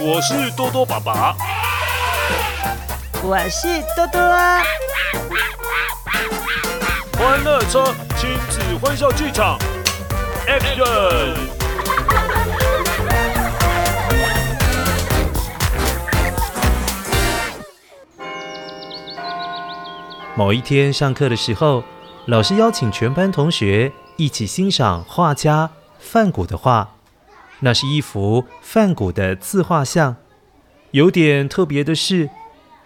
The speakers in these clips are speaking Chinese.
我是多多爸爸，我是多多啊。欢乐车亲子欢笑剧场，Action！某一天上课的时候，老师邀请全班同学一起欣赏画家范谷的画。那是一幅梵谷的自画像。有点特别的是，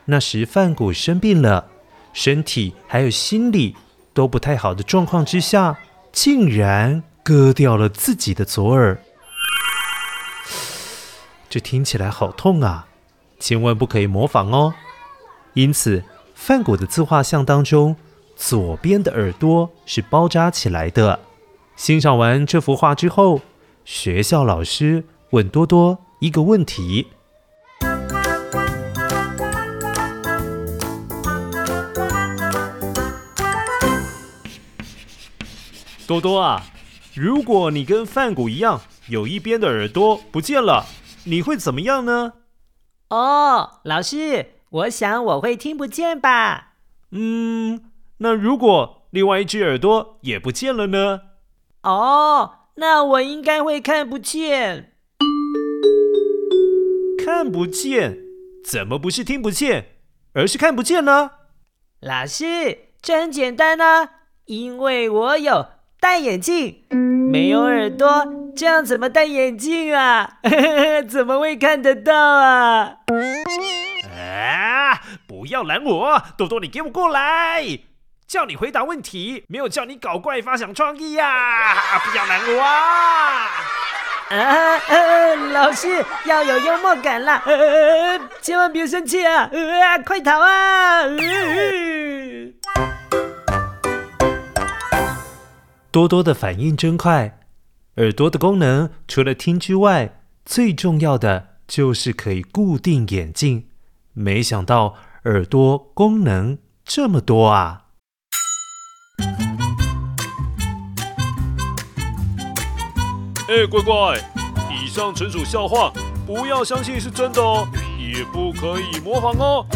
那时梵谷生病了，身体还有心理都不太好的状况之下，竟然割掉了自己的左耳。这听起来好痛啊！千万不可以模仿哦。因此，梵谷的自画像当中，左边的耳朵是包扎起来的。欣赏完这幅画之后，学校老师问多多一个问题：多多啊，如果你跟范谷一样，有一边的耳朵不见了，你会怎么样呢？哦，老师，我想我会听不见吧。嗯，那如果另外一只耳朵也不见了呢？哦。那我应该会看不见，看不见？怎么不是听不见，而是看不见呢？老师，这很简单啊，因为我有戴眼镜，没有耳朵，这样怎么戴眼镜啊？怎么会看得到啊？啊！不要拦我，多多，你给我过来。叫你回答问题，没有叫你搞怪发想创意呀、啊！不要难我啊！老师要有幽默感啦！啊、千万别生气啊，啊！快逃啊！多多的反应真快，耳朵的功能除了听之外，最重要的就是可以固定眼镜。没想到耳朵功能这么多啊！哎，乖乖，以上纯属笑话，不要相信是真的哦，也不可以模仿哦。